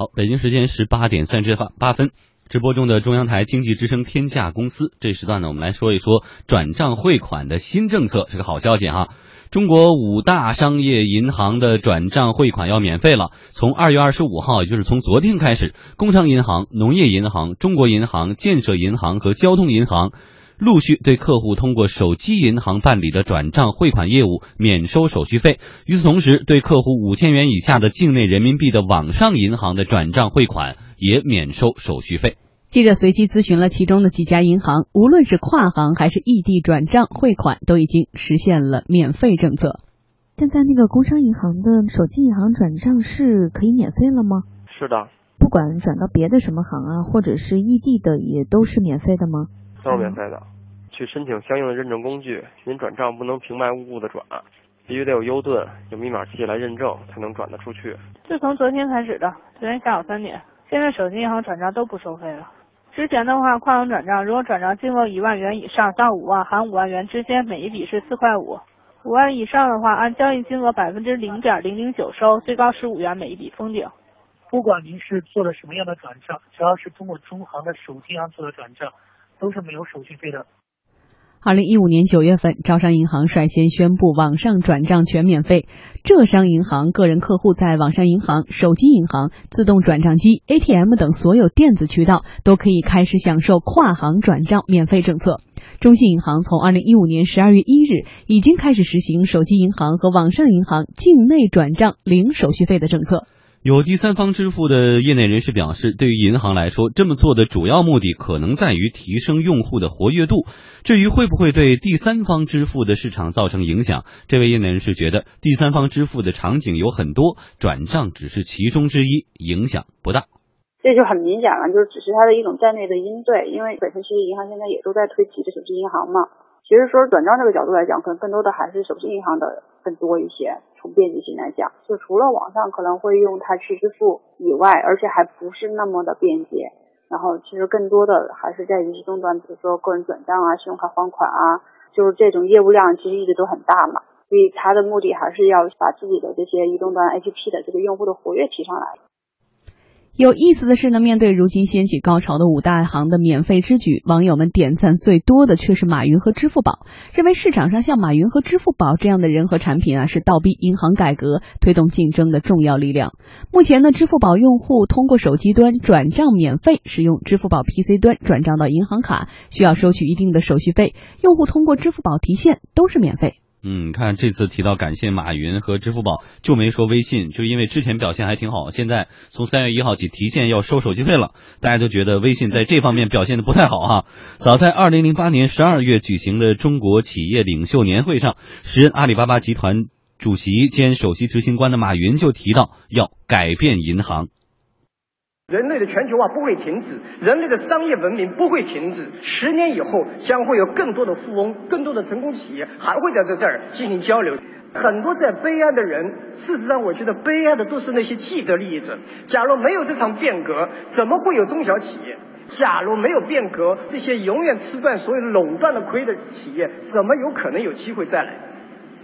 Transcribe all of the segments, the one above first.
好，北京时间十八点三十八八分，直播中的中央台经济之声天价公司这时段呢，我们来说一说转账汇款的新政策，是个好消息哈。中国五大商业银行的转账汇款要免费了，从二月二十五号，也就是从昨天开始，工商银行、农业银行、中国银行、建设银行和交通银行。陆续对客户通过手机银行办理的转账汇款业务免收手续费。与此同时，对客户五千元以下的境内人民币的网上银行的转账汇款也免收手续费。记者随机咨询了其中的几家银行，无论是跨行还是异地转账汇款，都已经实现了免费政策。现在那个工商银行的手机银行转账是可以免费了吗？是的，不管转到别的什么行啊，或者是异地的，也都是免费的吗？都是免费的，去申请相应的认证工具。您转账不能平白无故的转，必须得有 U 盾、有密码器来认证，才能转得出去。是从昨天开始的，昨天下午三点。现在手机银行转账都不收费了。之前的话，跨行转账如果转账金额一万元以上到五万含五万元之间，每一笔是四块五；五万以上的话，按交易金额百分之零点零零九收，最高十五元每一笔封顶。不管您是做了什么样的转账，只要是通过中行的手机银行做的转账。都是没有手续费的。二零一五年九月份，招商银行率先宣布网上转账全免费。浙商银行个人客户在网上银行、手机银行、自动转账机、ATM 等所有电子渠道都可以开始享受跨行转账免费政策。中信银行从二零一五年十二月一日已经开始实行手机银行和网上银行境内转账零手续费的政策。有第三方支付的业内人士表示，对于银行来说，这么做的主要目的可能在于提升用户的活跃度。至于会不会对第三方支付的市场造成影响，这位业内人士觉得，第三方支付的场景有很多，转账只是其中之一，影响不大。这就很明显了，就是只是它的一种战略的应对，因为本身其实银行现在也都在推提着手机银行嘛。其实说转账这个角度来讲，可能更多的还是手机银行的更多一些。从便捷性来讲，就除了网上可能会用它去支付以外，而且还不是那么的便捷。然后其实更多的还是在于移动端，比如说个人转账啊、信用卡还款啊，就是这种业务量其实一直都很大嘛。所以它的目的还是要把自己的这些移动端 APP 的这个用户的活跃提上来。有意思的是呢，面对如今掀起高潮的五大行的免费之举，网友们点赞最多的却是马云和支付宝，认为市场上像马云和支付宝这样的人和产品啊，是倒逼银行改革、推动竞争的重要力量。目前呢，支付宝用户通过手机端转账免费，使用支付宝 PC 端转账到银行卡需要收取一定的手续费，用户通过支付宝提现都是免费。嗯，看这次提到感谢马云和支付宝，就没说微信，就因为之前表现还挺好，现在从三月一号起提现要收手续费了，大家都觉得微信在这方面表现的不太好哈。早在二零零八年十二月举行的中国企业领袖年会上，时任阿里巴巴集团主席兼首席执行官的马云就提到要改变银行。人类的全球化不会停止，人类的商业文明不会停止。十年以后，将会有更多的富翁、更多的成功企业还会在这这儿进行交流。很多在悲哀的人，事实上，我觉得悲哀的都是那些既得利益者。假如没有这场变革，怎么会有中小企业？假如没有变革，这些永远吃惯所有垄断的亏的企业，怎么有可能有机会再来？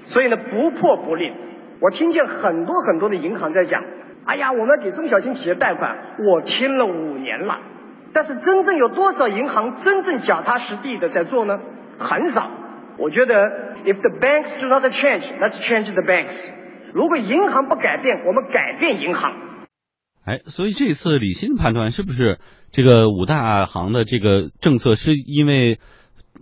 所以呢，不破不立。我听见很多很多的银行在讲。哎呀，我们给中小型企业贷款，我听了五年了，但是真正有多少银行真正脚踏实地的在做呢？很少。我觉得，if the banks do not change, let's change the banks。如果银行不改变，我们改变银行。哎，所以这次李欣判断是不是这个五大行的这个政策是因为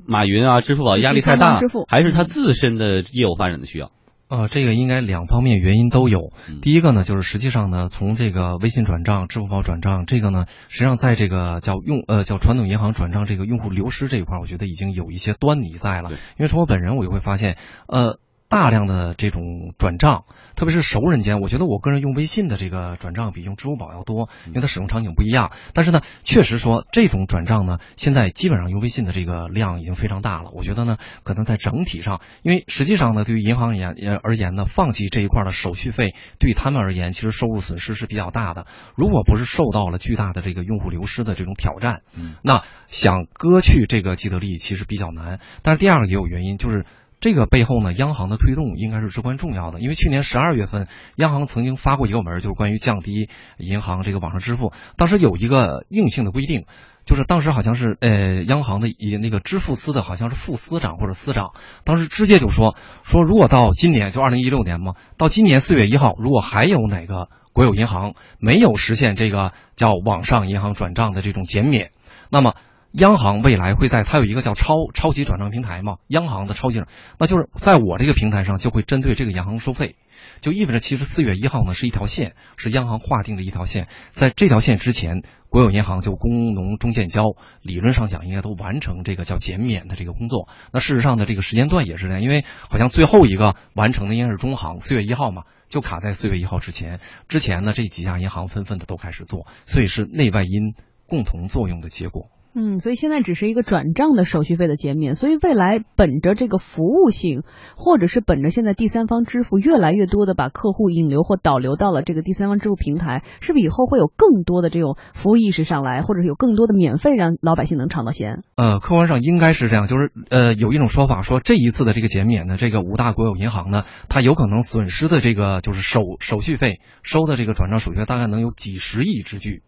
马云啊、支付宝压力太大，还是他自身的业务发展的需要？呃，这个应该两方面原因都有。第一个呢，就是实际上呢，从这个微信转账、支付宝转账，这个呢，实际上在这个叫用呃叫传统银行转账这个用户流失这一块，我觉得已经有一些端倪在了。因为从我本人我就会发现，呃。大量的这种转账，特别是熟人间，我觉得我个人用微信的这个转账比用支付宝要多，因为它使用场景不一样。但是呢，确实说这种转账呢，现在基本上用微信的这个量已经非常大了。我觉得呢，可能在整体上，因为实际上呢，对于银行而言而言呢，放弃这一块的手续费，对他们而言，其实收入损失是比较大的。如果不是受到了巨大的这个用户流失的这种挑战，那想割去这个既得利益其实比较难。但是第二个也有原因，就是。这个背后呢，央行的推动应该是至关重要的。因为去年十二月份，央行曾经发过一个文，就是关于降低银行这个网上支付，当时有一个硬性的规定。就是当时好像是呃，央行的一那个支付司的好像是副司长或者司长，当时直接就说说，如果到今年就二零一六年嘛，到今年四月一号，如果还有哪个国有银行没有实现这个叫网上银行转账的这种减免，那么央行未来会在它有一个叫超超级转账平台嘛，央行的超级，那就是在我这个平台上就会针对这个银行收费。就意味着，其实四月一号呢是一条线，是央行划定的一条线。在这条线之前，国有银行就工农中建交，理论上讲应该都完成这个叫减免的这个工作。那事实上的这个时间段也是这样，因为好像最后一个完成的应该是中行，四月一号嘛，就卡在四月一号之前。之前呢，这几家银行纷纷的都开始做，所以是内外因共同作用的结果。嗯，所以现在只是一个转账的手续费的减免，所以未来本着这个服务性，或者是本着现在第三方支付越来越多的把客户引流或导流到了这个第三方支付平台，是不是以后会有更多的这种服务意识上来，或者是有更多的免费让老百姓能尝到鲜？呃，客观上应该是这样，就是呃有一种说法说这一次的这个减免呢，这个五大国有银行呢，它有可能损失的这个就是手手续费收的这个转账手续费大概能有几十亿之巨。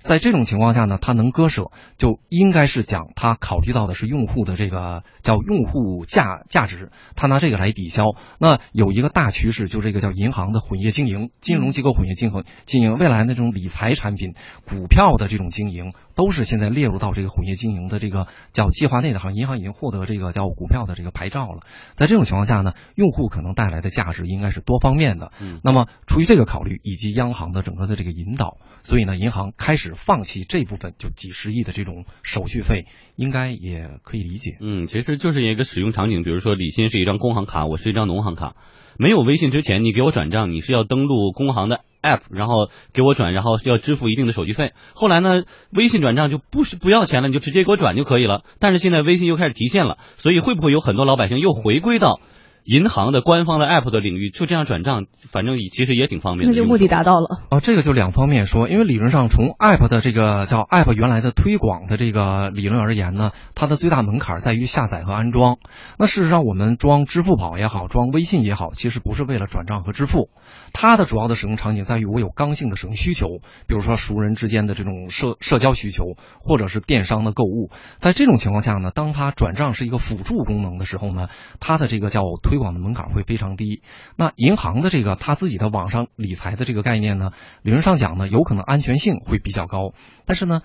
在这种情况下呢，它能割舍，就应该是讲它考虑到的是用户的这个叫用户价价值，它拿这个来抵消。那有一个大趋势，就这个叫银行的混业经营，金融机构混业经营经营，未来那种理财产品、股票的这种经营，都是现在列入到这个混业经营的这个叫计划内的。好像银行已经获得这个叫股票的这个牌照了。在这种情况下呢，用户可能带来的价值应该是多方面的。嗯，那么出于这个考虑以及央行的整个的这个引导，所以呢，银行开始。放弃这部分就几十亿的这种手续费，应该也可以理解。嗯，其实就是一个使用场景，比如说李欣是一张工行卡，我是一张农行卡，没有微信之前，你给我转账，你是要登录工行的 app，然后给我转，然后要支付一定的手续费。后来呢，微信转账就不是不要钱了，你就直接给我转就可以了。但是现在微信又开始提现了，所以会不会有很多老百姓又回归到？银行的官方的 app 的领域就这样转账，反正其实也挺方便的。那就目的达到了。哦，这个就两方面说，因为理论上从 app 的这个叫 app 原来的推广的这个理论而言呢，它的最大门槛在于下载和安装。那事实上，我们装支付宝也好，装微信也好，其实不是为了转账和支付，它的主要的使用场景在于我有刚性的使用需求，比如说熟人之间的这种社社交需求，或者是电商的购物。在这种情况下呢，当它转账是一个辅助功能的时候呢，它的这个叫推广的门槛会非常低。那银行的这个他自己的网上理财的这个概念呢，理论上讲呢，有可能安全性会比较高。但是呢，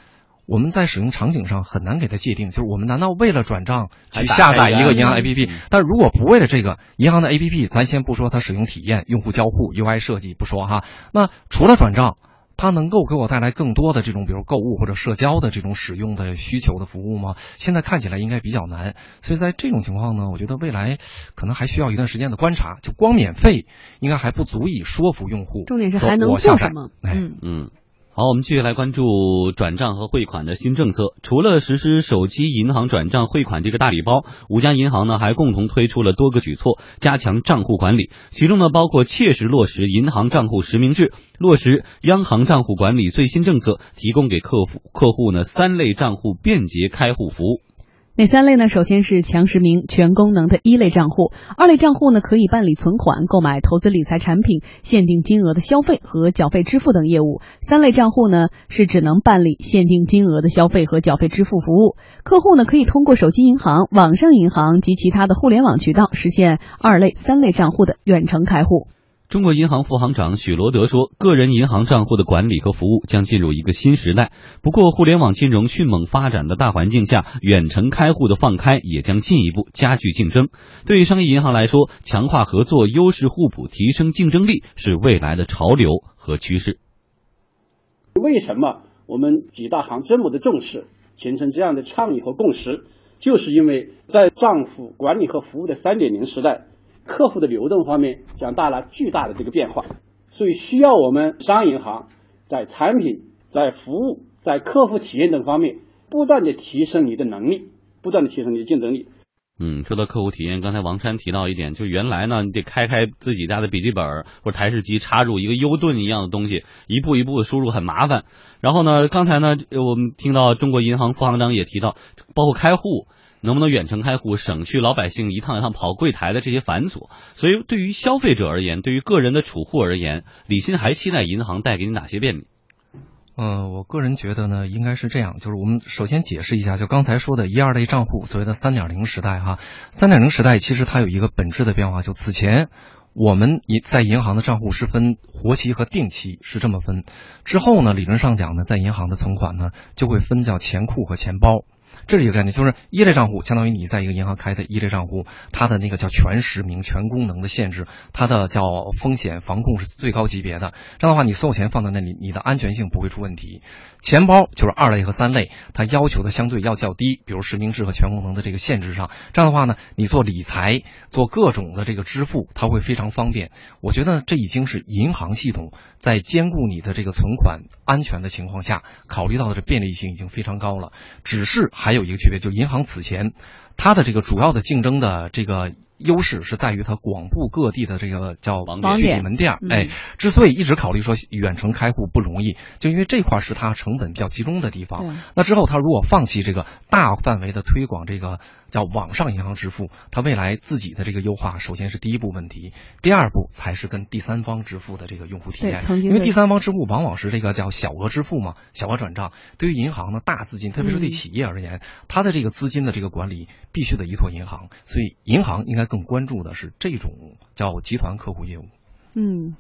我们在使用场景上很难给它界定，就是我们难道为了转账去下载一个银行 APP？但如果不为了这个银行的 APP，咱先不说它使用体验、用户交互、UI 设计不说哈，那除了转账。它能够给我带来更多的这种，比如购物或者社交的这种使用的需求的服务吗？现在看起来应该比较难，所以在这种情况呢，我觉得未来可能还需要一段时间的观察。就光免费，应该还不足以说服用户。重点是还能做什么？嗯嗯。好，我们继续来关注转账和汇款的新政策。除了实施手机银行转账汇款这个大礼包，五家银行呢还共同推出了多个举措，加强账户管理。其中呢包括切实落实银行账户实名制，落实央行账户管理最新政策，提供给客户客户呢三类账户便捷开户服务。哪三类呢？首先是强实名全功能的一类账户，二类账户呢可以办理存款、购买投资理财产品、限定金额的消费和缴费支付等业务；三类账户呢是只能办理限定金额的消费和缴费支付服务。客户呢可以通过手机银行、网上银行及其他的互联网渠道实现二类、三类账户的远程开户。中国银行副行长许罗德说：“个人银行账户的管理和服务将进入一个新时代。不过，互联网金融迅猛发展的大环境下，远程开户的放开也将进一步加剧竞争。对于商业银行来说，强化合作、优势互补、提升竞争力是未来的潮流和趋势。为什么我们几大行这么的重视，形成这样的倡议和共识？就是因为在账户管理和服务的三点零时代。”客户的流动方面将带来巨大的这个变化，所以需要我们商业银行在产品、在服务、在客户体验等方面不断的提升你的能力，不断的提升你的竞争力。嗯，说到客户体验，刚才王山提到一点，就原来呢，你得开开自己家的笔记本或者台式机，插入一个 U 盾一样的东西，一步一步的输入很麻烦。然后呢，刚才呢，我们听到中国银行副行长也提到，包括开户。能不能远程开户，省去老百姓一趟一趟跑柜台的这些繁琐。所以对于消费者而言，对于个人的储户而言，李欣还期待银行带给你哪些便利？呃，我个人觉得呢，应该是这样，就是我们首先解释一下，就刚才说的一二类账户，所谓的三点零时代哈，三点零时代其实它有一个本质的变化，就此前我们银在银行的账户是分活期和定期是这么分，之后呢，理论上讲呢，在银行的存款呢就会分叫钱库和钱包。这是一个概念，就是一类账户，相当于你在一个银行开的一类账户，它的那个叫全实名、全功能的限制，它的叫风险防控是最高级别的。这样的话，你所有钱放在那里，你的安全性不会出问题。钱包就是二类和三类，它要求的相对要较低，比如实名制和全功能的这个限制上。这样的话呢，你做理财、做各种的这个支付，它会非常方便。我觉得这已经是银行系统在兼顾你的这个存款安全的情况下，考虑到的这便利性已经非常高了。只是还有一个区别，就银行此前它的这个主要的竞争的这个。优势是在于它广布各地的这个叫具体门店，哎，之所以一直考虑说远程开户不容易，就因为这块是它成本比较集中的地方。那之后它如果放弃这个大范围的推广这个叫网上银行支付，它未来自己的这个优化，首先是第一步问题，第二步才是跟第三方支付的这个用户体验。因为第三方支付往往是这个叫小额支付嘛，小额转账，对于银行的大资金，特别是对企业而言，它的这个资金的这个管理必须得依托银行，所以银行应该。更关注的是这种叫集团客户业务。嗯。